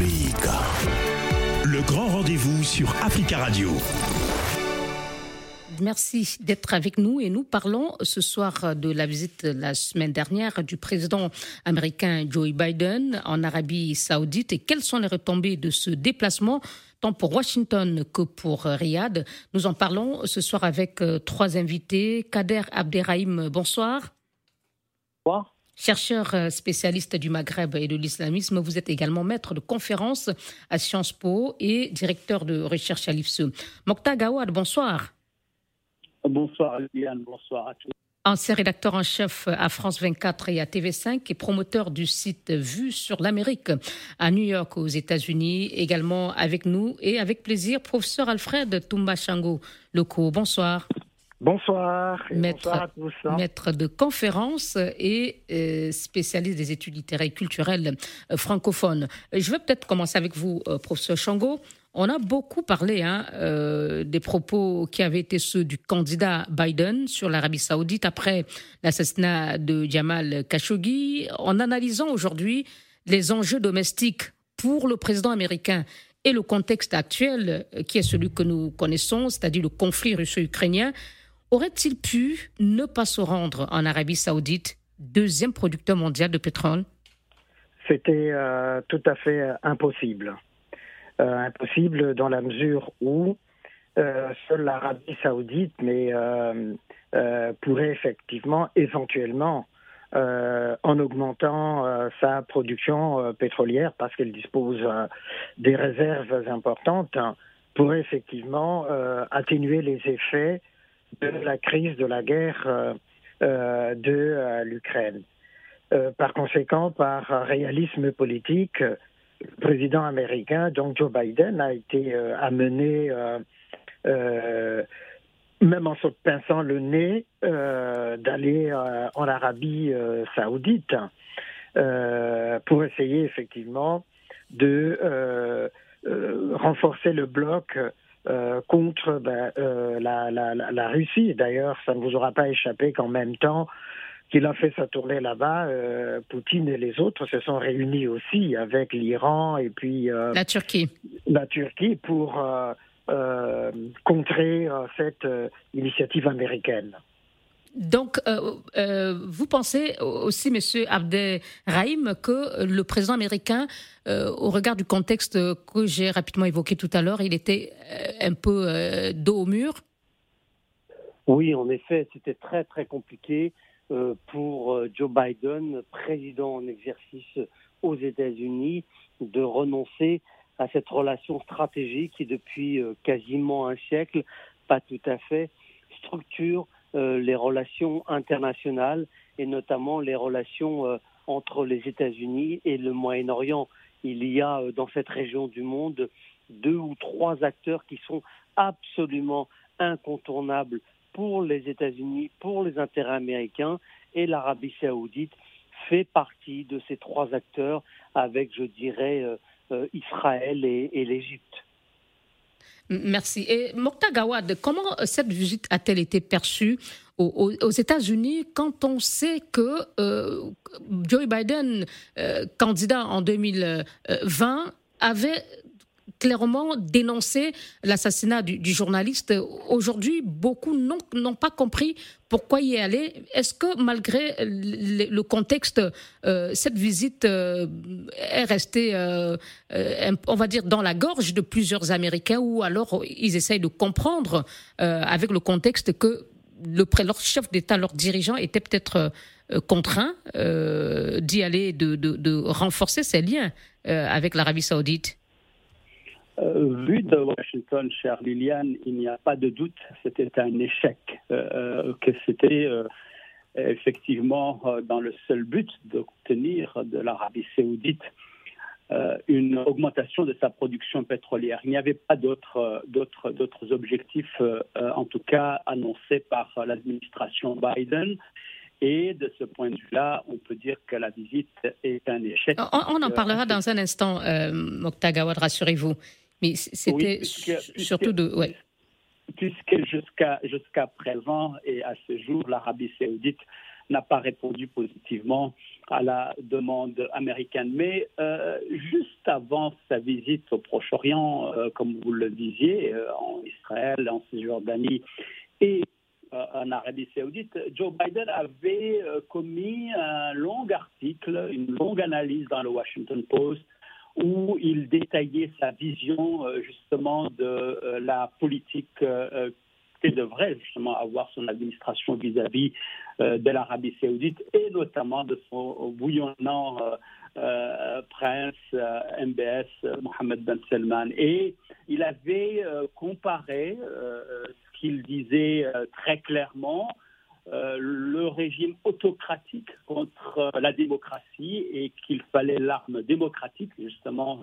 Africa. Le grand rendez-vous sur Africa Radio. Merci d'être avec nous et nous parlons ce soir de la visite la semaine dernière du président américain Joe Biden en Arabie saoudite et quelles sont les retombées de ce déplacement tant pour Washington que pour Riyad? Nous en parlons ce soir avec euh, trois invités. Kader Abderrahim, bonsoir. Bonsoir. Chercheur euh, spécialiste du Maghreb et de l'islamisme, vous êtes également maître de conférences à Sciences Po et directeur de recherche à l'IFSE. Mokhtar Gawad, bonsoir. Bonsoir, Liane. Bonsoir à tous. Ancien rédacteur en chef à France 24 et à TV5 et promoteur du site Vue sur l'Amérique à New York aux États-Unis. Également avec nous et avec plaisir, professeur Alfred Tumbachango Loco. Bonsoir. Bonsoir. Maître, bonsoir à tous. hein. maître de conférences et euh, spécialiste des études littéraires et culturelles euh, francophones. Je vais peut-être commencer avec vous, euh, professeur Chango. On a beaucoup parlé hein, des propos qui avaient été ceux du candidat Biden sur l'Arabie saoudite après l'assassinat de Jamal Khashoggi, en analysant aujourd'hui les enjeux domestiques pour le président américain et le contexte actuel qui est celui que nous connaissons, c'est-à-dire le conflit russo-ukrainien. Aurait-il pu ne pas se rendre en Arabie saoudite, deuxième producteur mondial de pétrole? C'était euh, tout à fait euh, impossible. Euh, impossible dans la mesure où seule l'Arabie saoudite pourrait effectivement, éventuellement, en augmentant sa production pétrolière, parce qu'elle dispose des réserves importantes, pourrait effectivement atténuer les effets de la crise de la guerre euh, euh, de euh, l'Ukraine. Par conséquent, par réalisme politique, le président américain, donc Joe Biden, a été amené, même en se pinçant le nez, d'aller en Arabie saoudite pour essayer effectivement de renforcer le bloc euh, contre ben, euh, la, la, la, Russie. D'ailleurs, ça ne vous aura pas échappé qu'en même temps qu'il a fait sa tournée là-bas, euh, Poutine et les autres se sont réunis aussi avec l'Iran et puis La Turquie. la Turquie pour contrer cette initiative américaine. Donc, euh, euh, vous pensez aussi, Monsieur Abderrahim, que le président américain, euh, au regard du contexte que j'ai rapidement évoqué tout à l'heure, il était un peu dos au mur? Oui, en effet, c'était très très compliqué pour Joe Biden, président en exercice aux États-Unis, de renoncer à cette relation stratégique qui, depuis quasiment un siècle, pas tout à fait, structure les relations internationales et notamment les relations euh, entre les États-Unis et le Moyen-Orient. Il y a euh, dans cette région du monde deux ou trois acteurs qui sont absolument incontournables pour les États-Unis, pour les intérêts américains, et l'Arabie saoudite fait partie de ces trois acteurs avec, je dirais, euh, euh, Israël et, et l'Égypte. Merci. Et Mokhtar Gawad, comment euh, cette visite a-t-elle été perçue aux États-Unis quand on sait que euh, Joe Biden, euh, candidat en 2020, avait clairement dénoncé l'assassinat du, du journaliste. Aujourd'hui, beaucoup n'ont pas compris pourquoi y aller. Est-ce que malgré le, le contexte, euh, cette visite euh, est restée, euh, euh, on va dire, dans la gorge de plusieurs Américains ou alors ils essayent de comprendre euh, avec le contexte que le, leur chef d'État, leur dirigeant était peut-être euh, contraint d'y aller, de, de, de renforcer ses liens avec l'Arabie saoudite? Euh, vu de Washington, chère Liliane, il n'y a pas de doute, c'était un échec, euh, que c'était euh, effectivement euh, dans le seul but d'obtenir de l'Arabie saoudite euh, une augmentation de sa production pétrolière. Il n'y avait pas d'autres euh, objectifs, euh, euh, en tout cas annoncés par euh, l'administration Biden. Et de ce point de vue-là, on peut dire que la visite est un échec. On, on en Euh, parlera dans un instant, euh, Gawad, rassurez-vous. Mais c'était Oui, surtout de... Ouais. puisque jusqu'à jusqu'à présent et à ce jour, l'Arabie saoudite n'a pas répondu positivement à la demande américaine. Mais euh, juste avant sa visite au Proche-Orient, euh, comme vous le disiez, euh, en Israël, en Cisjordanie et en Arabie saoudite, Joe Biden avait commis un long article, une longue analyse dans le Washington Post où il détaillait sa vision justement de la politique que devrait justement avoir son administration vis-à-vis euh, de l'Arabie saoudite et notamment de son bouillonnant euh, euh, prince MBS Mohammed Ben Salman. Et il avait comparé ce qu'il disait très clairement le régime autocratique contre la démocratie et qu'il fallait l'arme démocratique justement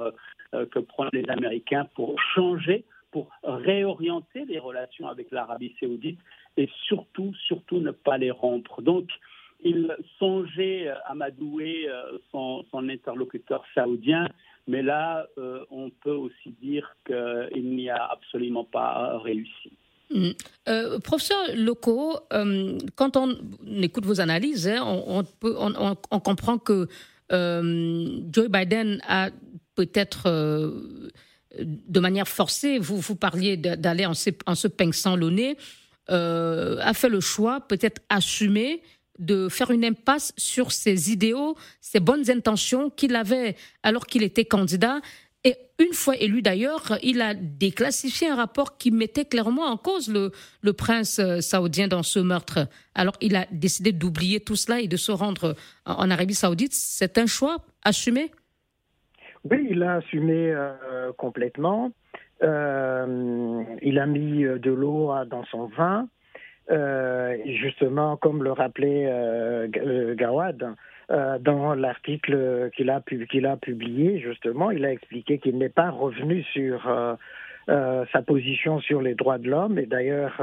que prennent les Américains pour changer pour réorienter les relations avec l'Arabie saoudite et surtout, surtout ne pas les rompre. Donc, il songeait à amadouer euh, son, interlocuteur saoudien, mais là, euh, on peut aussi dire qu'il n'y a absolument pas réussi. Euh, professeur Loco, quand on écoute vos analyses, hein, on, comprend que Joe Biden a peut-être de manière forcée, vous, vous parliez d'aller en, en, se pinçant le nez, euh, a fait le choix, peut-être assumé, de faire une impasse sur ses idéaux, ses bonnes intentions qu'il avait alors qu'il était candidat. Une fois élu d'ailleurs, il a déclassifié un rapport qui mettait clairement en cause le, prince euh, saoudien dans ce meurtre. Alors il a décidé d'oublier tout cela et de se rendre en Arabie saoudite. C'est un choix assumé? Oui, il l'a assumé euh, complètement. Euh, il a mis euh, de l'eau dans son vin. justement, comme le rappelait Gawad, dans l'article qu'il a, publié, justement, il a expliqué qu'il n'est pas revenu sur sa position sur les droits de l'homme. Et d'ailleurs,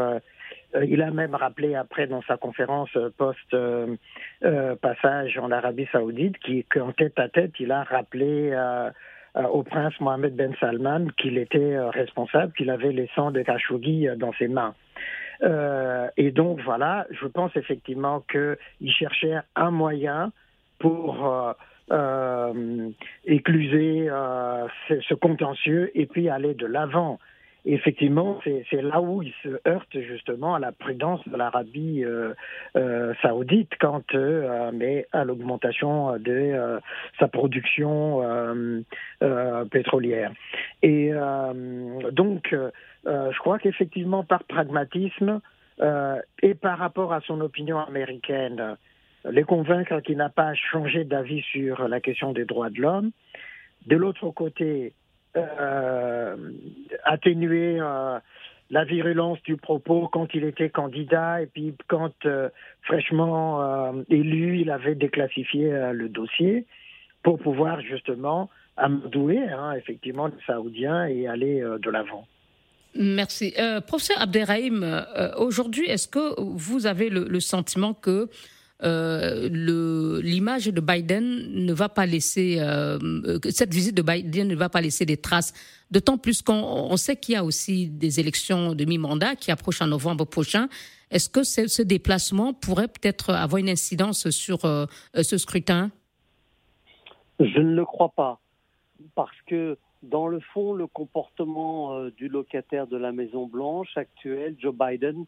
euh, il a même rappelé après dans sa conférence euh, post-passage euh, en Arabie saoudite qu'en tête à tête, il a rappelé au prince Mohamed Ben Salman qu'il était responsable, qu'il avait les sangs de Khashoggi dans ses mains. et donc voilà, je pense effectivement qu'il cherchait un moyen pour écluser ce contentieux et puis aller de l'avant effectivement, c'est là où il se heurte justement à la prudence de l'Arabie euh, euh, saoudite quant euh, à l'augmentation de sa production pétrolière. Et donc, je crois qu'effectivement, par pragmatisme et par rapport à son opinion américaine, les convaincre qu'il n'a pas changé d'avis sur la question des droits de l'homme. De l'autre côté, euh, atténuer euh, la virulence du propos quand il était candidat et puis quand euh, fraîchement élu, il avait déclassifié le dossier pour pouvoir justement amadouer hein, effectivement les Saoudiens et aller de l'avant. Merci. professeur Abderrahim, aujourd'hui, est-ce que vous avez le sentiment que euh, l'image de Biden ne va pas laisser, euh, cette visite de Biden ne va pas laisser des traces. D'autant plus qu'on sait qu'il y a aussi des élections de mi-mandat qui approchent en novembre prochain. Est-ce que ce, déplacement pourrait peut-être avoir une incidence sur euh, ce scrutin? Je ne le crois pas, parce que dans le fond, le comportement du locataire de la Maison Blanche actuel, Joe Biden,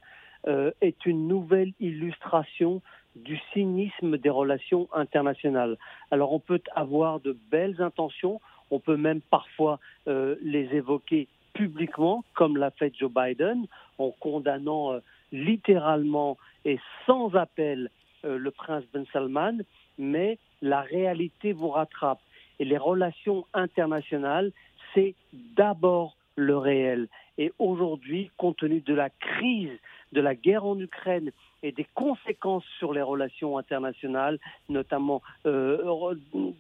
est une nouvelle illustration du cynisme des relations internationales. Alors on peut avoir de belles intentions, on peut même parfois euh, les évoquer publiquement, comme l'a fait Joe Biden, en condamnant euh, littéralement et sans appel euh, le prince Ben Salman, mais la réalité vous rattrape. Et les relations internationales, c'est d'abord le réel. Et aujourd'hui, compte tenu de la crise, de la guerre en Ukraine et des conséquences sur les relations internationales, notamment euh,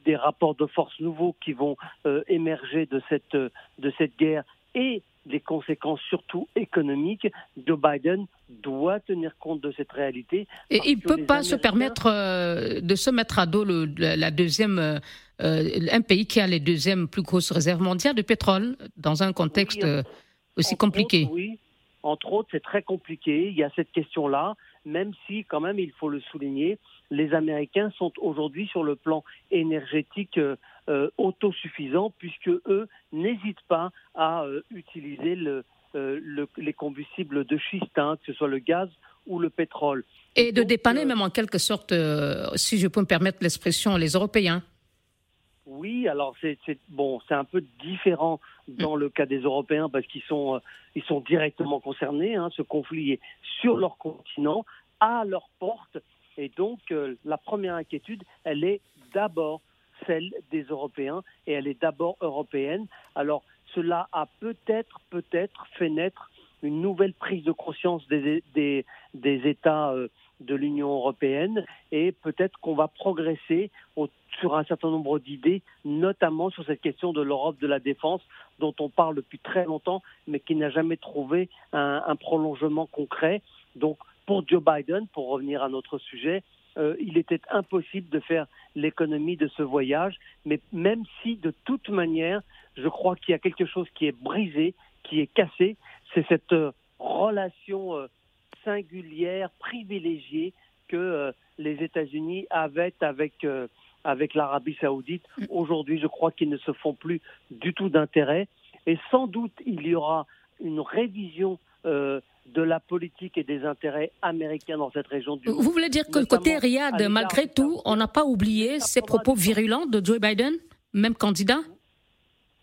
des rapports de force nouveaux qui vont euh, émerger de cette, de cette guerre et des conséquences surtout économiques, Joe Biden doit tenir compte de cette réalité. Et il ne peut pas se permettre euh, de se mettre à dos le, la deuxième, un pays qui a les deuxièmes plus grosses réserves mondiales de pétrole dans un contexte aussi compliqué. oui, entre autres, c'est très compliqué. Il y a cette question-là même si, quand même, il faut le souligner, les Américains sont aujourd'hui sur le plan énergétique autosuffisants puisque eux n'hésitent pas à utiliser les combustibles de schiste, hein, que ce soit le gaz ou le pétrole. Et de dépanner même en quelque sorte, si je peux me permettre l'expression, les Européens. Oui, alors c'est bon, c'est un peu différent dans le cas des Européens parce qu'ils sont euh, ils sont directement concernés. Hein. Ce conflit est sur leur continent, à leur porte, et donc euh, la première inquiétude, elle est d'abord celle des Européens et elle est d'abord européenne. Alors cela a peut-être peut-être fait naître une nouvelle prise de conscience des des, des États euh, de l'Union européenne et peut-être qu'on va progresser sur un certain nombre d'idées, notamment sur cette question de l'Europe de la défense dont on parle depuis très longtemps mais qui n'a jamais trouvé un, prolongement concret. Donc pour Joe Biden, pour revenir à notre sujet, euh, il était impossible de faire l'économie de ce voyage, mais même si de toute manière, je crois qu'il y a quelque chose qui est brisé, qui est cassé, c'est cette euh, relation euh, singulière, privilégiée que euh, les États-Unis avaient avec, euh, avec l'Arabie saoudite. Mm. Aujourd'hui, je crois qu'ils ne se font plus du tout d'intérêt. Et sans doute, il y aura une révision euh, de la politique et des intérêts américains dans cette région du monde. Vous voulez dire que côté Riyad, malgré tout, on n'a pas oublié ces propos virulents de Joe Biden, même candidat?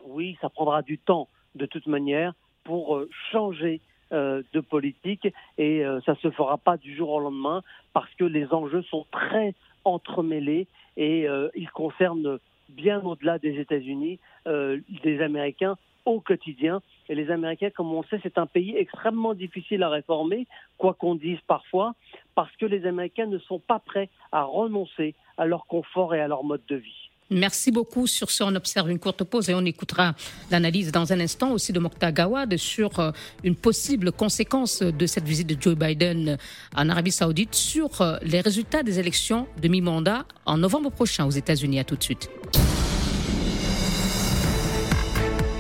Oui, ça prendra du temps, de toute manière, pour changer de politique et euh, ça ne se fera pas du jour au lendemain parce que les enjeux sont très entremêlés et euh, ils concernent bien au-delà des États-Unis, des Américains au quotidien. Et les Américains, comme on sait, c'est un pays extrêmement difficile à réformer, quoi qu'on dise parfois, parce que les Américains ne sont pas prêts à renoncer à leur confort et à leur mode de vie. Merci beaucoup. Sur ce, on observe une courte pause et on écoutera l'analyse dans un instant aussi de Mokhtar Gawad sur euh, une possible conséquence de cette visite de Joe Biden en Arabie Saoudite sur euh, les résultats des élections de mi-mandat en novembre prochain aux États-Unis. À tout de suite.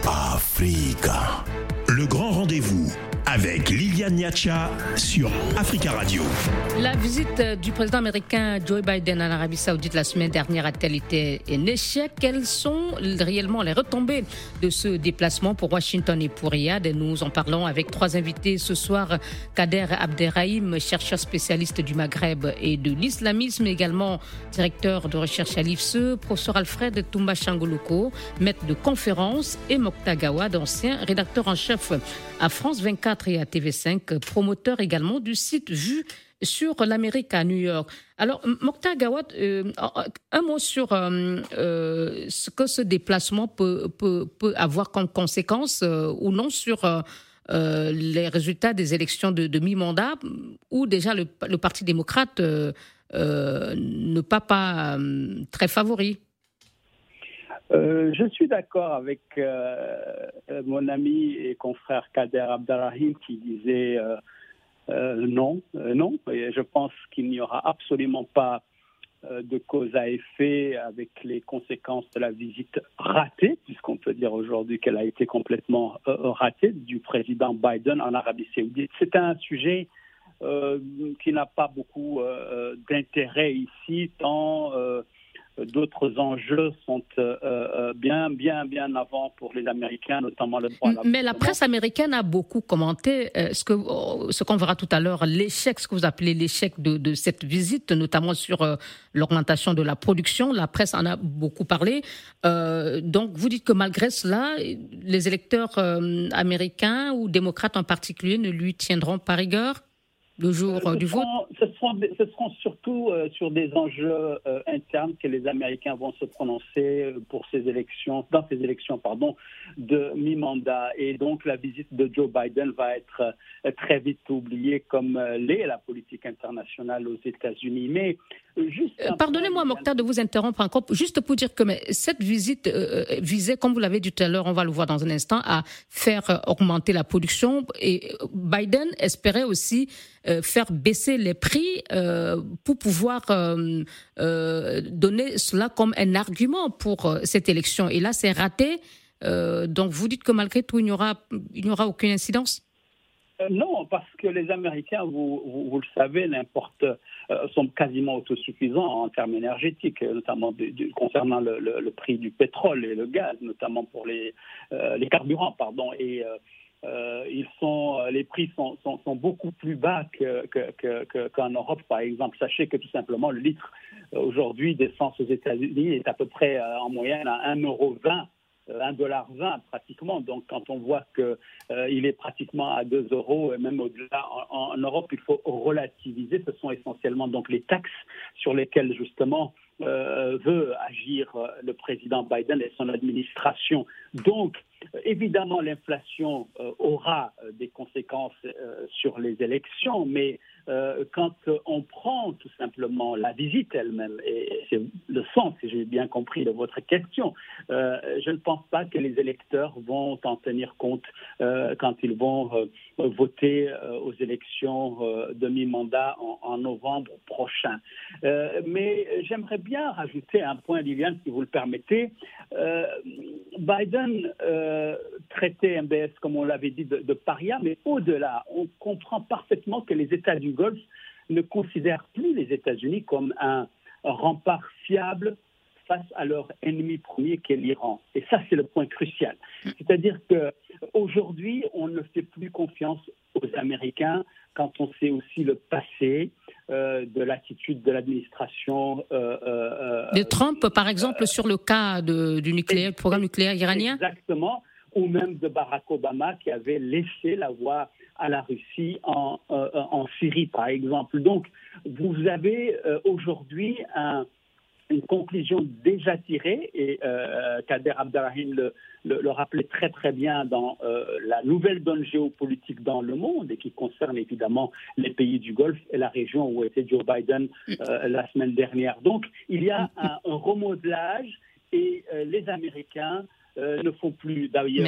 Africa. Le grand rendez-vous avec Liliane Niacha sur Africa Radio. La visite du président américain Joe Biden en Arabie Saoudite la semaine dernière a-t-elle été un échec? Quelles sont réellement les retombées de ce déplacement pour Washington et pour Riyad? Nous en parlons avec trois invités ce soir. Kader Abderrahim, chercheur spécialiste du Maghreb et de l'islamisme, également directeur de recherche à l'IFSE, professeur Alfred Toumba Changoloko, maître de conférence, et Mokhtar Gawad, ancien rédacteur en chef à France 24 et à TV5, promoteur également du site Vue sur l'Amérique à New York. Alors, Mokhtar Gawad, euh, un mot sur euh, euh, ce que ce déplacement peut avoir comme conséquence ou non sur les résultats des élections de, mi-mandat, où déjà le, le Parti démocrate ne pas, pas très favori? Euh, je suis d'accord avec euh, mon ami et confrère Kader Abdarrahim qui disait euh, non, non. Et je pense qu'il n'y aura absolument pas de cause à effet avec les conséquences de la visite ratée, puisqu'on peut dire aujourd'hui qu'elle a été complètement ratée, du président Biden en Arabie saoudite. C'est un sujet qui n'a pas beaucoup d'intérêt ici, tant d'autres enjeux sont euh, euh, bien, bien, bien avant pour les Américains, notamment le droit Mais la presse américaine a beaucoup commenté euh, ce que ce qu'on verra tout à l'heure, l'échec, ce que vous appelez l'échec de, de, cette visite, notamment sur l'augmentation de la production. La presse en a beaucoup parlé. donc, vous dites que malgré cela, les électeurs américains ou démocrates en particulier ne lui tiendront pas rigueur le jour euh, du vote? Seront, ce seront surtout euh, sur des enjeux euh, internes que les Américains vont se prononcer pour ces élections, dans ces élections pardon, de mi-mandat. Et donc la visite de Joe Biden va être très vite oubliée comme l'est la politique internationale aux États-Unis. Mais Pardonnez-moi, Mokhtar, de vous interrompre encore, juste pour dire que mais, cette visite visait, comme vous l'avez dit tout à l'heure, on va le voir dans un instant, à faire augmenter la production. Et Biden espérait aussi euh, faire baisser les prix euh, pour pouvoir euh, donner cela comme un argument pour cette élection. Et là, c'est raté. donc, vous dites que malgré tout, il n'y aura, aucune incidence? Non, parce que les Américains, vous, le savez, n'importe sont quasiment autosuffisants en termes énergétiques, notamment concernant le, prix du pétrole et le gaz, notamment pour les, carburants, pardon. Et euh, ils sont, euh, les prix sont, sont, sont beaucoup plus bas qu'en que, que, Europe, par exemple. Sachez que tout simplement, le litre euh, aujourd'hui d'essence aux États-Unis est à peu près en moyenne à 1,20 euro. 1,20$ pratiquement. Donc, quand on voit qu'il il est pratiquement à 2 euros, et même au-delà, en, Europe, il faut relativiser. Ce sont essentiellement donc les taxes sur lesquelles, justement, euh, veut agir euh, le président Biden et son administration. Donc, évidemment, l'inflation euh, aura des conséquences sur les élections, mais quand on prend tout simplement la visite elle-même, et c'est le sens, si j'ai bien compris, de votre question, je ne pense pas que les électeurs vont en tenir compte quand ils vont voter aux élections de mi-mandat en, novembre prochain. mais j'aimerais bien rajouter un point, Liliane, si vous le permettez. Euh, Euh, traitait MBS, comme on l'avait dit, de, paria, mais au-delà, on comprend parfaitement que les États du Golfe ne considèrent plus les États-Unis comme un, rempart fiable face à leur ennemi premier qui est l'Iran. Et ça, c'est le point crucial. C'est-à-dire qu'aujourd'hui, on ne fait plus confiance aux Américains quand on sait aussi le passé euh, de l'attitude de l'administration. Euh, euh, de Trump, par exemple, sur le cas du nucléaire, programme nucléaire iranien? Exactement, ou même de Barack Obama qui avait laissé la voie à la Russie en, en Syrie, par exemple. Donc, vous avez aujourd'hui un une conclusion déjà tirée, et euh, Kader Abdelrahim le, le, rappelait très très bien dans euh, la nouvelle donne géopolitique dans le monde, et qui concerne évidemment les pays du Golfe et la région où était Joe Biden euh, la semaine dernière. Donc il y a un, un remodelage, et les Américains ne font plus d'ailleurs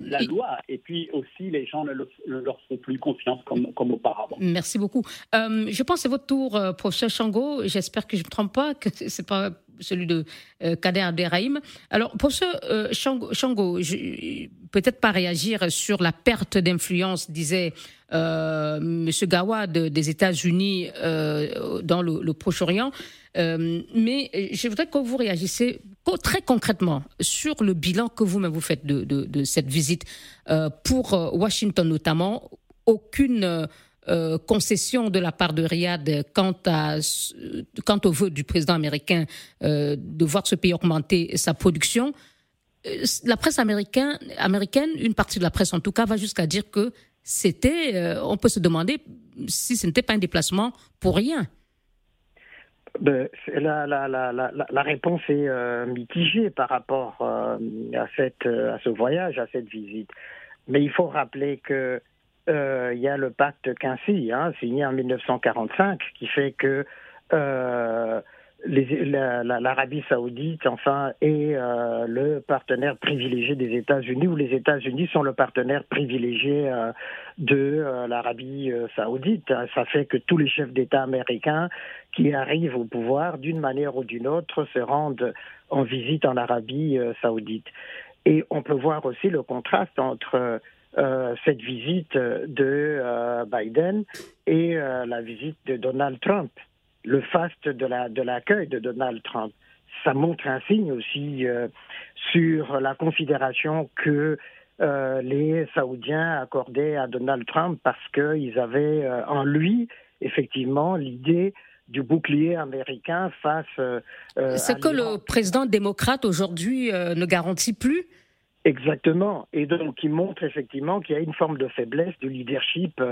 la loi. Et puis aussi, les gens ne, leur font plus confiance comme, comme auparavant. Merci beaucoup. Euh, je pense que c'est votre tour, euh, professeur Chango. J'espère que je ne me trompe pas, que ce n'est pas celui de euh, Kader Abderrahim. Alors, professeur euh, Chango, peut-être pas réagir sur la perte d'influence, disait euh, M. Gawad des États-Unis euh, dans le, Proche-Orient. Euh, mais je voudrais que vous réagissiez très concrètement sur le bilan que vous-même vous faites de, cette visite euh, pour Washington notamment. Aucune concession de la part de Riyad quant, à, quant au vœu du président américain de voir ce pays augmenter sa production. La presse américaine, américaine, une partie de la presse en tout cas, va jusqu'à dire que c'était, on peut se demander si ce n'était pas un déplacement pour rien. Ben, la, réponse est euh, mitigée par rapport euh, à, cette, euh, à ce voyage, à cette visite. Mais il faut rappeler que il y a le pacte Quincy, hein, signé en 1945, qui fait que l'Arabie saoudite, enfin, est euh, le partenaire privilégié des États-Unis, ou les États-Unis sont le partenaire privilégié euh, de euh, l'Arabie saoudite. Ça fait que tous les chefs d'État américains qui arrivent au pouvoir, d'une manière ou d'une autre, se rendent en visite en Arabie saoudite. Et on peut voir aussi le contraste entre cette visite de Biden et la visite de Donald Trump le faste de la de l'accueil de Donald Trump. Ça montre un signe aussi euh, sur la considération que euh, les Saoudiens accordaient à Donald Trump parce qu'ils avaient euh, en lui effectivement l'idée du bouclier américain face. C'est que le président démocrate aujourd'hui ne garantit plus? Exactement, et donc il montre effectivement qu'il y a une forme de faiblesse du leadership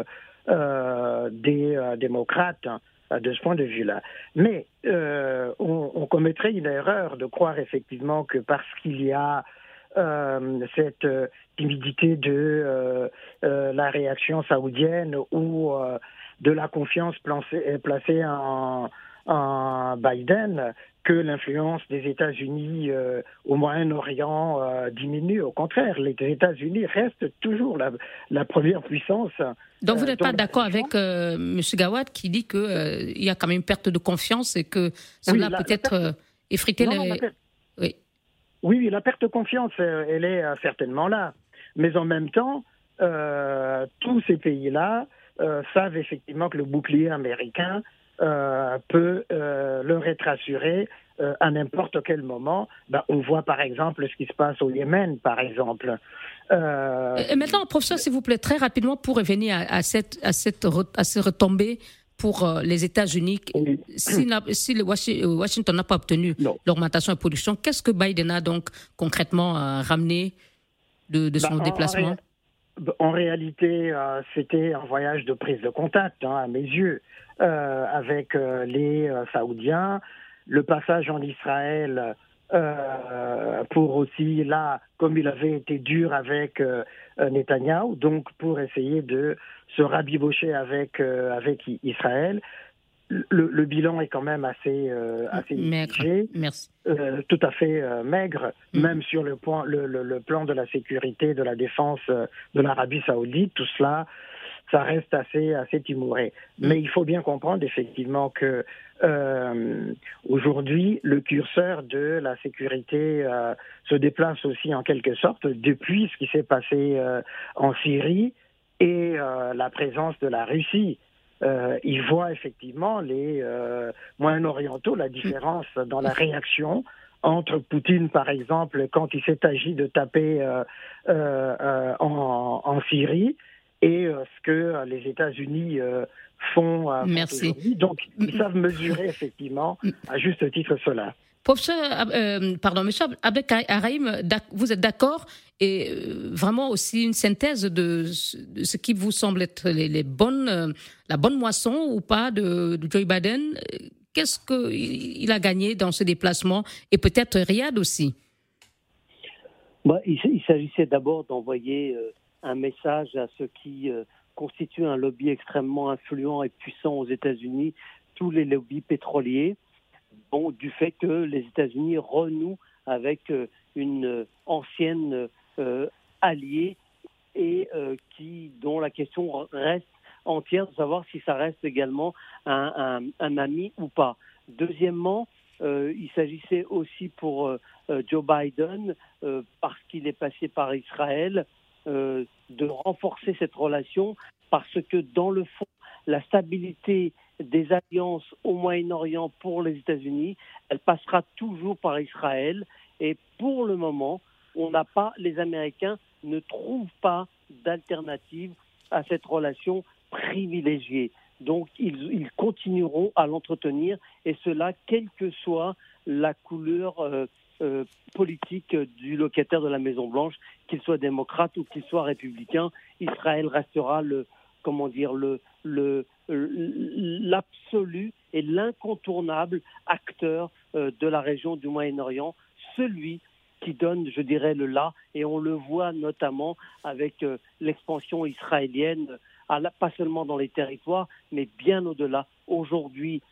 des démocrates de ce point de vue-là. Mais euh, on, commettrait une erreur de croire effectivement que parce qu'il y a euh, cette euh, timidité de la réaction saoudienne ou de la confiance placée en, en Biden, que l'influence des États-Unis euh, au Moyen-Orient euh, diminue. Au contraire, les États-Unis restent toujours la, première puissance. Donc vous euh, n'êtes pas d'accord avec M. Gawad qui dit qu'il y a quand même une perte de confiance et que cela peut être effrité oui. oui, la perte de confiance, elle est certainement là. Mais en même temps, tous ces pays-là savent effectivement que le bouclier américain peut leur être assurée à n'importe quel moment. Ben, on voit par exemple ce qui se passe au Yémen, par exemple. Et maintenant, professeur, s'il vous plaît, très rapidement, pour revenir à, cette, à, cette, à ces retombées pour les États-Unis. Si, si le Washington n'a pas obtenu l'augmentation de production, qu'est-ce que Biden a donc concrètement ramené de, de son ben, déplacement en réalité, euh, c'était un voyage de prise de contact, hein, à mes yeux, euh, avec euh, les Saoudiens, le passage en Israël pour aussi, là, comme il avait été dur avec Netanyahou, donc pour essayer de se rabibocher avec, avec Israël le, bilan est quand même assez, euh, assez maigre. Merci. Euh, tout à fait euh, maigre, mm. même sur le, point, le, le, plan de la sécurité, de la défense de l'Arabie saoudite. Tout cela, ça reste assez, assez timoré. Mm. Mais il faut bien comprendre effectivement que aujourd'hui, le curseur de la sécurité se déplace aussi en quelque sorte depuis ce qui s'est passé en Syrie et la présence de la Russie euh, ils voient effectivement les euh, Moyen-Orientaux, la différence dans la réaction entre Poutine, par exemple, quand il s'est agi de taper euh, euh en, en, Syrie, et euh, ce que les États-Unis font aujourd'hui. Donc, ils savent mesurer effectivement à juste titre cela. Professeur, euh, pardon, monsieur Abdelkarim, vous êtes d'accord et euh, vraiment aussi une synthèse de, ce qui vous semble être les, bonnes, euh, la bonne moisson ou pas de, Joe Biden? Qu'est-ce qu'il a gagné dans ce déplacement et peut-être Riyad aussi? Bah, Il, il s'agissait d'abord d'envoyer un message à ceux qui constituent un lobby extrêmement influent et puissant aux États-Unis, tous les lobbies pétroliers bon, du fait que les États-Unis renouent avec euh, une ancienne euh, alliée et euh, qui, dont la question reste entière de savoir si ça reste également un, ami ou pas. Deuxièmement, il s'agissait aussi pour Joe Biden, parce qu'il est passé par Israël, de renforcer cette relation, parce que dans le fond, la stabilité des alliances au Moyen-Orient pour les États-Unis, elle passera toujours par Israël. Et pour le moment, on n'a pas, les Américains ne trouvent pas d'alternative à cette relation privilégiée. Donc ils, continueront à l'entretenir et cela quelle que soit la couleur euh, euh, politique du locataire de la Maison Blanche, qu'il soit démocrate ou qu'il soit républicain. Israël restera le, comment dire, le, l'absolu et l'incontournable acteur euh, de la région du Moyen-Orient, celui qui donne, je dirais, le là, et on le voit notamment avec euh, l'expansion israélienne, pas seulement dans les territoires, mais bien au-delà. Aujourd'hui,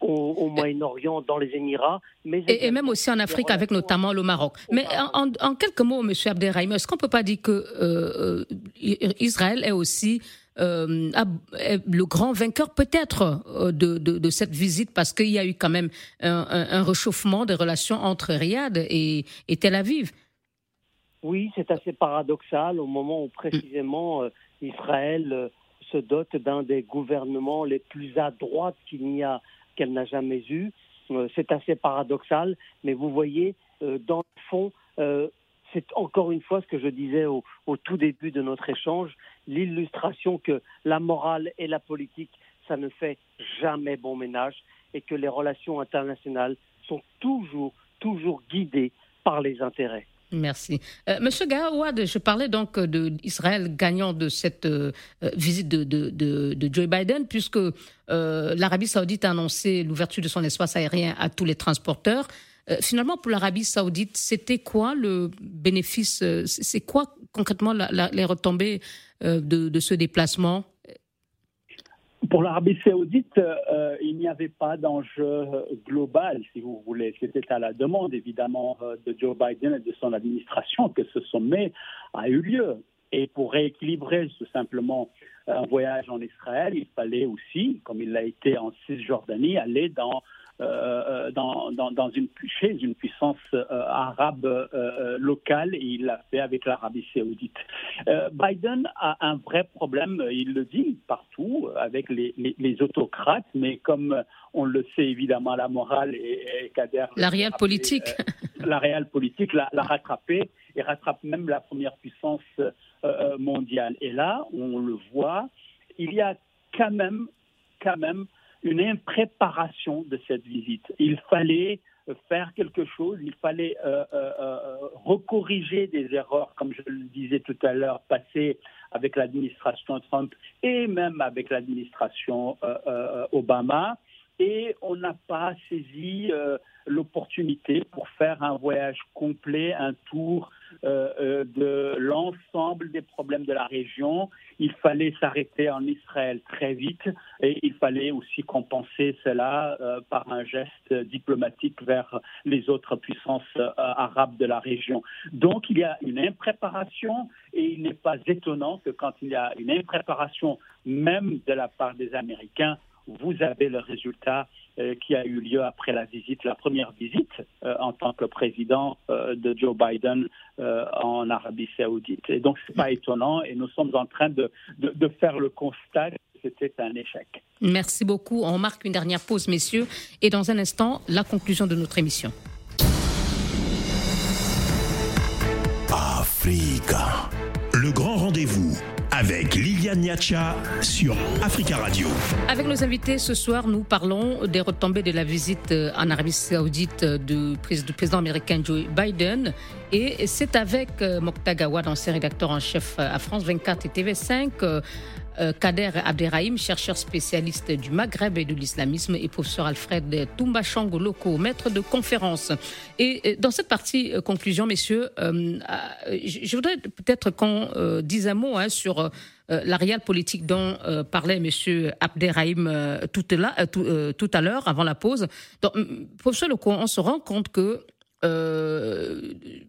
au, Moyen-Orient, dans les Émirats. Mais et, même aussi en Afrique, avec notamment le Maroc. Mais en, quelques mots, M. Abderrahim, est-ce qu'on ne peut pas dire que Israël est aussi euh, le grand vainqueur peut-être euh, de, de, cette visite? Parce qu'il y a eu quand même un, réchauffement des relations entre Riyad et, et Tel Aviv. Oui, c'est assez paradoxal au moment où précisément euh, Israël se dote d'un des gouvernements les plus à droite qu'il n'y a qu'elle n'a jamais eu. c'est assez paradoxal, mais vous voyez, dans le fond, c'est encore une fois ce que je disais au, tout début de notre échange, l'illustration que la morale et la politique, ça ne fait jamais bon ménage et que les relations internationales sont toujours, toujours guidées par les intérêts. Merci. Euh, Monsieur Gawad, je parlais donc d'Israël gagnant de cette euh, visite de, Joe Biden, puisque euh, l'Arabie saoudite a annoncé l'ouverture de son espace aérien à tous les transporteurs. Euh, finalement, pour l'Arabie saoudite, c'était quoi le bénéfice euh, C'est quoi concrètement les retombées euh, de, ce déplacement? Pour l'Arabie saoudite, il n'y avait pas d'enjeu global, si vous voulez. C'était à la demande, évidemment, de Joe Biden et de son administration que ce sommet a eu lieu. Et pour rééquilibrer tout simplement un voyage en Israël, il fallait aussi, comme il l'a été en Cisjordanie, aller dans euh, dans, dans, une, chez une puissance arabe locale et il l'a fait avec l'Arabie saoudite. Biden a un vrai problème, il le dit partout, avec les, les, autocrates, mais comme on le sait évidemment, la morale et, Kader... La réelle politique. la réelle politique l'a rattrapé et rattrape même la première puissance mondiale. Et là, on le voit, il y a quand même, quand même une impréparation de cette visite. Il fallait faire quelque chose, il fallait euh, euh, euh, recorriger des erreurs, comme je le disais tout à l'heure, passées avec l'administration Trump et même avec l'administration Obama. Et on n'a pas saisi l'opportunité pour faire un voyage complet, un tour euh, euh, de l'ensemble des problèmes de la région. Il fallait s'arrêter en Israël très vite et il fallait aussi compenser cela euh, par un geste diplomatique vers les autres puissances arabes de la région. Donc il y a une impréparation et il n'est pas étonnant que quand il y a une impréparation même de la part des Américains, vous avez le résultat euh, qui a eu lieu après la visite, la première visite euh, en tant que président euh, de Joe Biden en Arabie Saoudite. Et donc, ce n'est pas étonnant et nous sommes en train de, de faire le constat que c'était un échec. Merci beaucoup. On marque une dernière pause, messieurs, et dans un instant, la conclusion de notre émission. Africa, le grand rendez-vous avec Liliane Niacha sur Africa Radio. Avec nos invités ce soir, nous parlons des retombées de la visite euh, en Arabie Saoudite du président américain Joe Biden. Et c'est avec euh, Mokhtar Gawad, ancien rédacteur en chef à France 24 et TV5, euh, Kader Abderrahim, chercheur spécialiste du Maghreb et de l'islamisme, et professeur Alfred Toumba Loko, maître de conférence. Et dans cette partie conclusion, messieurs, je voudrais peut-être qu'on dise un mot hein, sur la réelle politique dont parlait M. Abderrahim tout, à l'heure, avant la pause. Donc, professeur Loko, on se rend compte que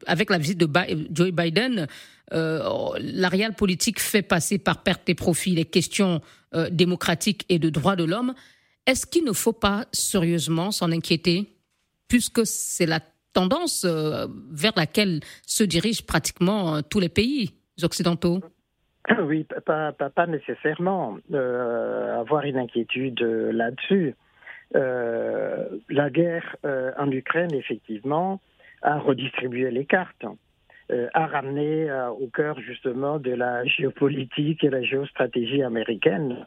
avec la visite de Joe Biden, euh, la réelle politique fait passer par perte des profits les questions euh, démocratiques et de droits de l'homme. Est-ce qu'il ne faut pas sérieusement s'en inquiéter, puisque c'est la tendance euh, vers laquelle se dirigent pratiquement tous les pays occidentaux? Oui, pas, pas, nécessairement avoir une inquiétude là-dessus. la guerre en Ukraine, effectivement, a redistribué les cartes. Euh, a ramené euh, au cœur justement de la géopolitique et la géostratégie américaine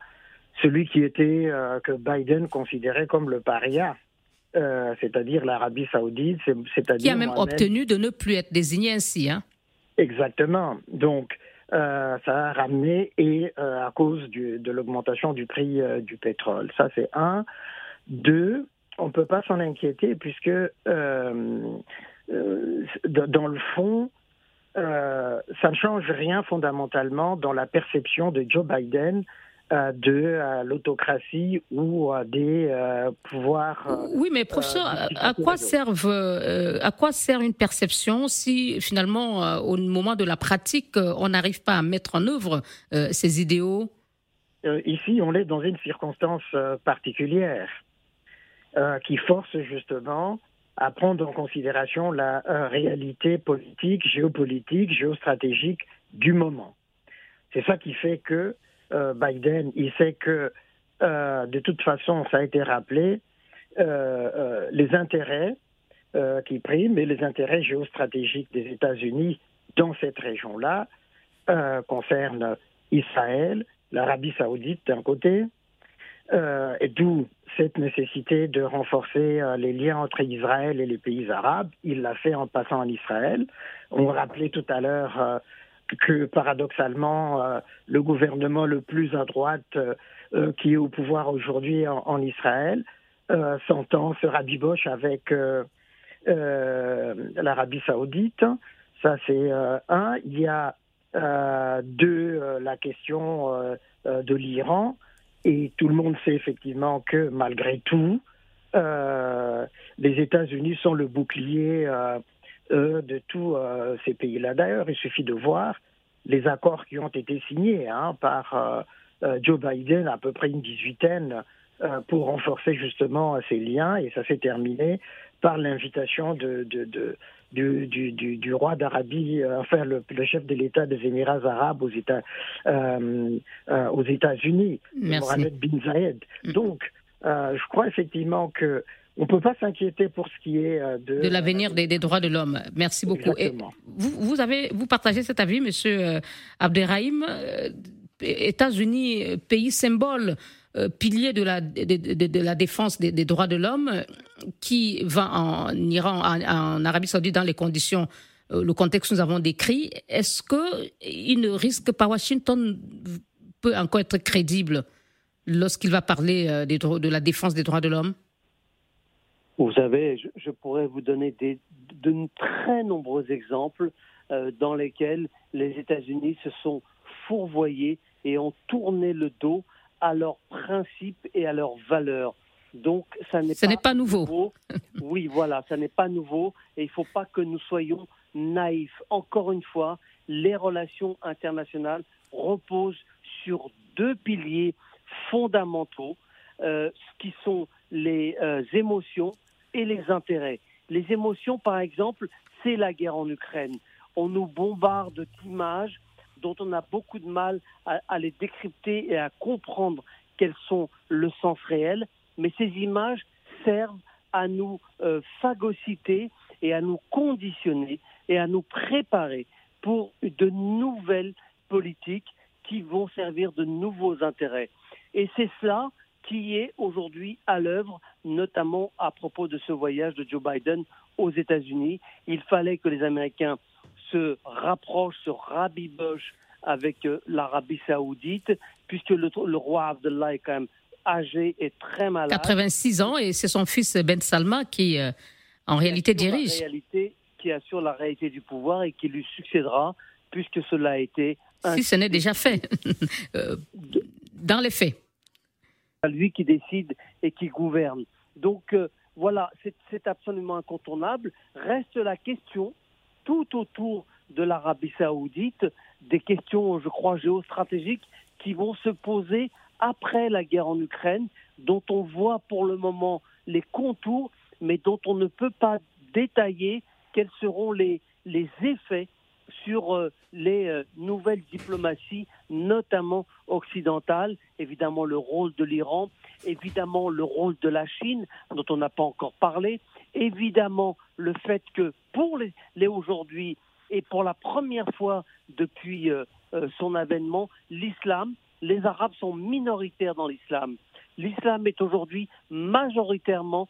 celui qui était euh, que Biden considérait comme le paria, c'est-à-dire l'Arabie Saoudite, c'est-à-dire qui a même obtenu de ne plus être désigné ainsi, hein Exactement. Donc ça a ramené et à cause de l'augmentation du prix du pétrole. Ça c'est un. Deux, on ne peut pas s'en inquiéter puisque dans le fond, euh, ça ne change rien fondamentalement dans la perception de Joe Biden euh, de euh, l'autocratie ou des pouvoirs. oui, mais professeur, à quoi servent, à quoi sert une perception si finalement, au moment de la pratique, on n'arrive pas à mettre en œuvre ces idéaux? Ici, on est dans une circonstance particulière qui force justement à prendre en considération la euh, réalité politique, géopolitique, géostratégique du moment. C'est ça qui fait que euh, Biden, il sait que euh, de toute façon, ça a été rappelé, les intérêts qui priment et les intérêts géostratégiques des États-Unis dans cette région-là concernent Israël, l'Arabie saoudite d'un côté, euh, et d'où cette nécessité de renforcer euh, les liens entre Israël et les pays arabes. Il l'a fait en passant en Israël. On rappelait tout à l'heure euh, que paradoxalement, le gouvernement le plus à droite qui est au pouvoir aujourd'hui en, Israël s'entend, se rabiboche avec l'Arabie saoudite. Ça, c'est un. Il y a deux, la question de l'Iran. Et tout le monde sait effectivement que malgré tout, euh, les États-Unis sont le bouclier euh, euh, de tous ces pays-là. D'ailleurs, il suffit de voir les accords qui ont été signés hein, par Joe Biden, à peu près une dix-huitaine, pour renforcer justement ces liens, et ça s'est terminé par l'invitation de, du, du, du, roi d'Arabie, enfin le, chef de l'État des Émirats arabes aux États aux États-Unis, Mohamed bin Zayed. Mm. Donc, je crois effectivement que on ne peut pas s'inquiéter pour ce qui est euh, de, de l'avenir des, droits de l'homme. Merci beaucoup. Et vous, vous, avez, vous partagez cet avis, Monsieur euh, Abderrahim. Euh, États-Unis, pays symbole, pilier de la, défense des, droits de l'homme, qui va en Iran, en, Arabie Saoudite dans les conditions, le contexte que nous avons décrit. Est-ce qu'il ne risque pas Washington peut encore être crédible lorsqu'il va parler des, de la défense des droits de l'homme? Vous savez, je, pourrais vous donner de très nombreux exemples euh, dans lesquels les États-Unis se sont fourvoyés et ont tourné le dos à leurs principes et à leurs valeurs. Donc, ça n'est pas, pas, nouveau. oui, voilà, ça n'est pas nouveau et il ne faut pas que nous soyons naïfs. Encore une fois, les relations internationales reposent sur deux piliers fondamentaux, euh, qui sont les euh, émotions et les intérêts. Les émotions, par exemple, c'est la guerre en Ukraine. On nous bombarde d'images dont on a beaucoup de mal à, les décrypter et à comprendre quels sont le sens réel, mais ces images servent à nous euh, phagocyter et à nous conditionner et à nous préparer pour de nouvelles politiques qui vont servir de nouveaux intérêts. Et c'est cela qui est aujourd'hui à l'œuvre, notamment à propos de ce voyage de Joe Biden aux États-Unis. Il fallait que les Américains se rapprochent, se rabibochent avec euh, l'Arabie saoudite, puisque le, roi Abdullah est quand même âgé et très malade. 86 ans, et c'est son fils Ben Salma qui, euh, en réalité, dirige. réalité, qui assure la réalité du pouvoir et qui lui succédera, puisque cela a été... Si ce n'est déjà fait, euh, dans les faits lui qui décide et qui gouverne. Donc euh, voilà, c'est absolument incontournable. Reste la question tout autour de l'Arabie saoudite, des questions, je crois, géostratégiques qui vont se poser après la guerre en Ukraine, dont on voit pour le moment les contours, mais dont on ne peut pas détailler quels seront les, effets sur euh, les euh, nouvelles diplomaties, notamment occidentales, évidemment le rôle de l'Iran, évidemment le rôle de la Chine, dont on n'a pas encore parlé, évidemment le fait que pour les, aujourd'hui et pour la première fois depuis euh, son avènement, l'islam, les Arabes sont minoritaires dans l'islam. L'islam est aujourd'hui majoritairement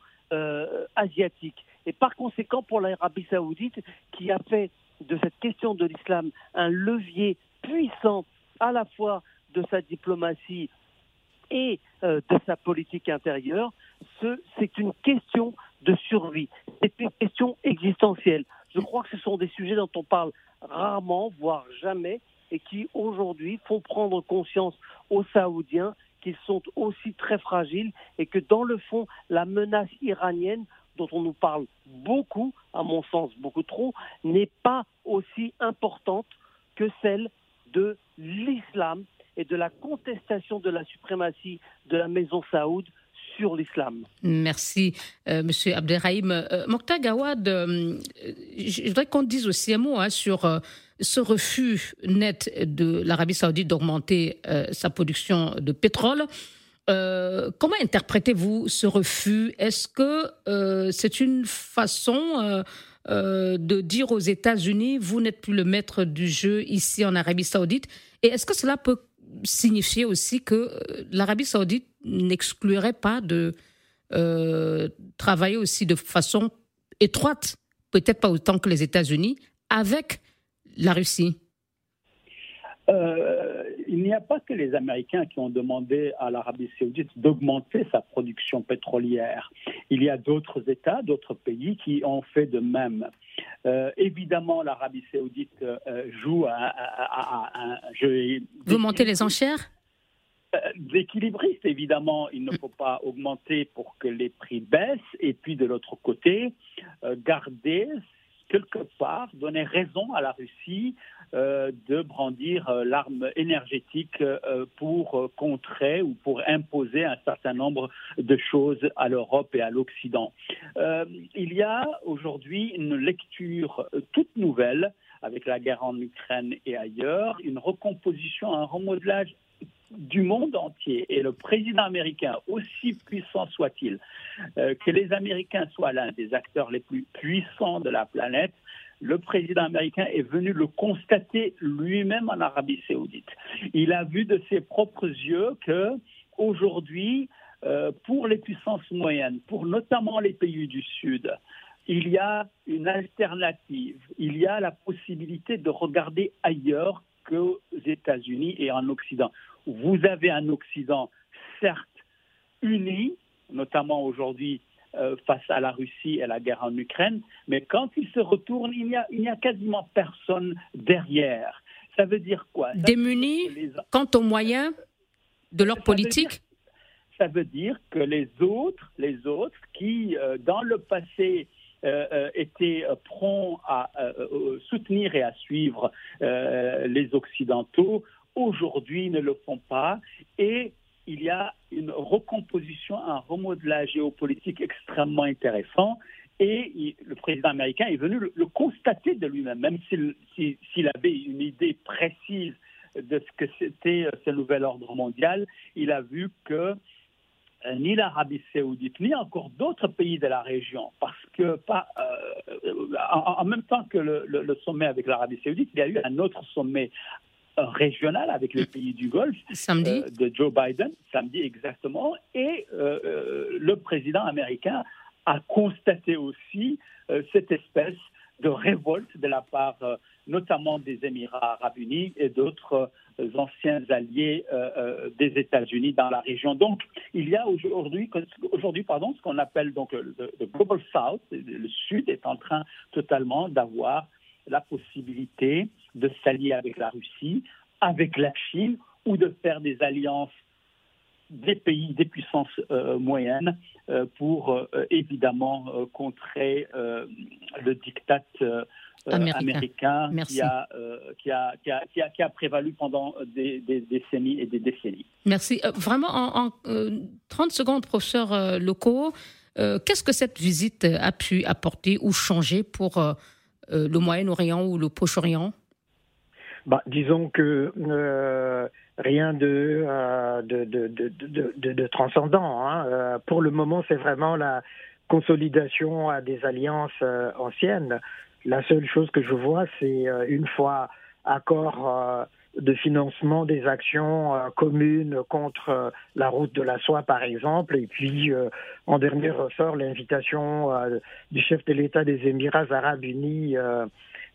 asiatique. Et par conséquent, pour l'Arabie saoudite, qui a fait de cette question de l'islam un levier puissant à la fois de sa diplomatie et euh, de sa politique intérieure, c'est une question de survie, c'est une question existentielle. Je crois que ce sont des sujets dont on parle rarement, voire jamais, et qui aujourd'hui font prendre conscience aux Saoudiens qu'ils sont aussi très fragiles et que dans le fond, la menace iranienne dont on nous parle beaucoup, à mon sens beaucoup trop, n'est pas aussi importante que celle de l'islam et de la contestation de la suprématie de la maison Saoud l'islam. Merci, euh, Monsieur Abderrahim. Euh, Mokhtar Gawad, euh, je voudrais qu'on dise aussi un mot hein, sur euh, ce refus net de l'Arabie saoudite d'augmenter sa production de pétrole. Comment interprétez-vous ce refus? Est-ce que c'est une façon de dire aux États-Unis, vous n'êtes plus le maître du jeu ici en Arabie saoudite? Et est-ce que cela peut signifier aussi que l'Arabie saoudite n'exclurait pas de travailler aussi de façon étroite, peut-être pas autant que les États-Unis, avec la Russie il n'y a pas que les Américains qui ont demandé à l'Arabie saoudite d'augmenter sa production pétrolière. Il y a d'autres États, d'autres pays qui ont fait de même. Euh, évidemment, l'Arabie saoudite euh, joue à, un jeu. Vous montez les enchères? Euh, d'équilibriste, évidemment, il ne faut pas augmenter pour que les prix baissent, et puis de l'autre côté, garder quelque part donner raison à la Russie euh, de brandir euh, l'arme énergétique euh, pour contrer ou pour imposer un certain nombre de choses à l'Europe et à l'Occident. il y a aujourd'hui une lecture toute nouvelle avec la guerre en Ukraine et ailleurs, une recomposition, un remodelage du monde entier et le président américain, aussi puissant soit-il, que les Américains soient l'un des acteurs les plus puissants de la planète, le président américain est venu le constater lui-même en Arabie saoudite. Il a vu de ses propres yeux que aujourd'hui, euh, pour les puissances moyennes, pour notamment les pays du Sud, il y a une alternative, il y a la possibilité de regarder ailleurs qu'aux États-Unis et en Occident. Vous avez un Occident, certes, uni, notamment aujourd'hui euh, face à la Russie et la guerre en Ukraine, mais quand ils se retournent, il n'y a, il a quasiment personne derrière. Ça veut dire quoi? Démunis quant aux moyens de leur politique? Ça veut dire que les autres, les autres qui, euh, dans le passé, euh, étaient prompts à soutenir et à suivre les Occidentaux, aujourd'hui ne le font pas. Et il y a une recomposition, un remodelage géopolitique extrêmement intéressant. Et le président américain est venu le, constater de lui-même, même, s'il avait une idée précise de ce que c'était euh, ce nouvel ordre mondial, il a vu que euh, ni l'Arabie saoudite, ni encore d'autres pays de la région, parce que pas, euh, en, même temps que le sommet avec l'Arabie saoudite, il y a eu un autre sommet régional avec les pays du Golfe samedi. Euh, de Joe Biden, samedi exactement, et euh, euh, le président américain a constaté aussi cette espèce de révolte de la part notamment des Émirats arabes unis et d'autres anciens alliés des États-Unis dans la région. Donc, il y a aujourd'hui, pardon, ce qu'on appelle donc le, Global South, le Sud est en train totalement d'avoir la possibilité de s'allier avec la Russie, avec la Chine, ou de faire des alliances des pays, des puissances euh, moyennes, euh, pour euh, évidemment contrer le diktat américain, qui, a, qui, a, qui, a, qui, a, prévalu pendant des, décennies et des décennies. Merci. vraiment, en, 30 secondes, professeur Loco, qu'est-ce que cette visite a pu apporter ou changer pour euh, le Moyen-Orient ou le Proche-Orient? Bah, Disons que euh, rien de, euh, de, de, de, transcendant. Hein. pour le moment, c'est vraiment la consolidation à des alliances anciennes. La seule chose que je vois, c'est une fois accord de financement des actions euh, communes contre euh, la route de la soie, par exemple. Et puis, euh, en dernier ressort, l'invitation du chef de l'État des Émirats arabes unis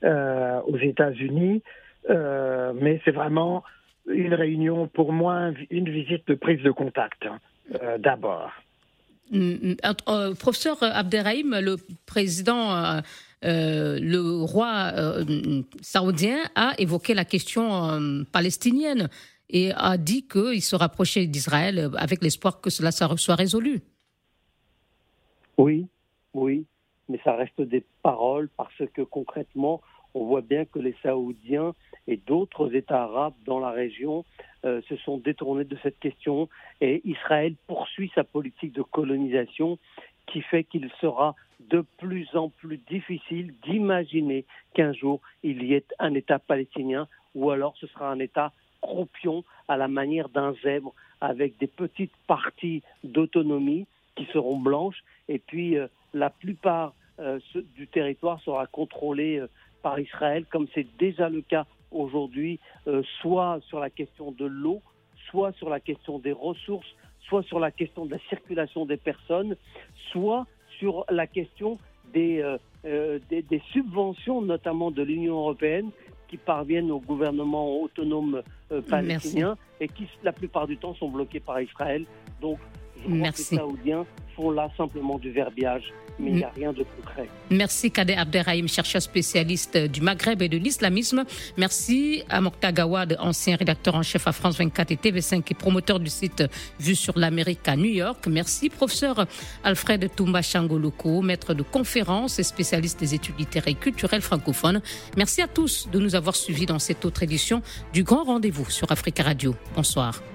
aux États-Unis. mais c'est vraiment une réunion, pour moi, une visite de prise de contact, d'abord. Mm, mm, professeur Abderrahim, le président euh, le roi euh, saoudien a évoqué la question euh, palestinienne et a dit qu'il se rapprochait d'Israël avec l'espoir que cela soit résolu. Oui, oui, mais ça reste des paroles parce que concrètement, on voit bien que les Saoudiens et d'autres États arabes dans la région se sont détournés de cette question. Et Israël poursuit sa politique de colonisation qui fait qu'il sera de plus en plus difficile d'imaginer qu'un jour il y ait un État palestinien ou alors ce sera un État croupion à la manière d'un zèbre avec des petites parties d'autonomie qui seront blanches. Et puis euh, la plupart euh, du territoire sera contrôlé euh, par Israël comme c'est déjà le cas aujourd'hui soit sur la question de l'eau soit sur la question des ressources soit sur la question de la circulation des personnes, soit sur la question des, euh, euh, des, subventions, notamment de l'Union européenne, qui parviennent au gouvernement autonome euh, palestinien et qui, la plupart du temps, sont bloquées par Israël. Donc, je crois que les Saoudiens font là simplement du verbiage, mais il n'y a rien de concret. Merci Kader Abderrahim, chercheur spécialiste du Maghreb et de l'islamisme. Merci à Mokta Gawad, ancien rédacteur en chef à France 24 et TV5 et promoteur du site Vue sur l'Amérique à New York. Merci professeur Alfred Toumba Changoloko, maître de conférences et spécialiste des études littéraires et culturelles francophones. Merci à tous de nous avoir suivis dans cette autre édition du Grand Rendez-vous sur Africa Radio. Bonsoir.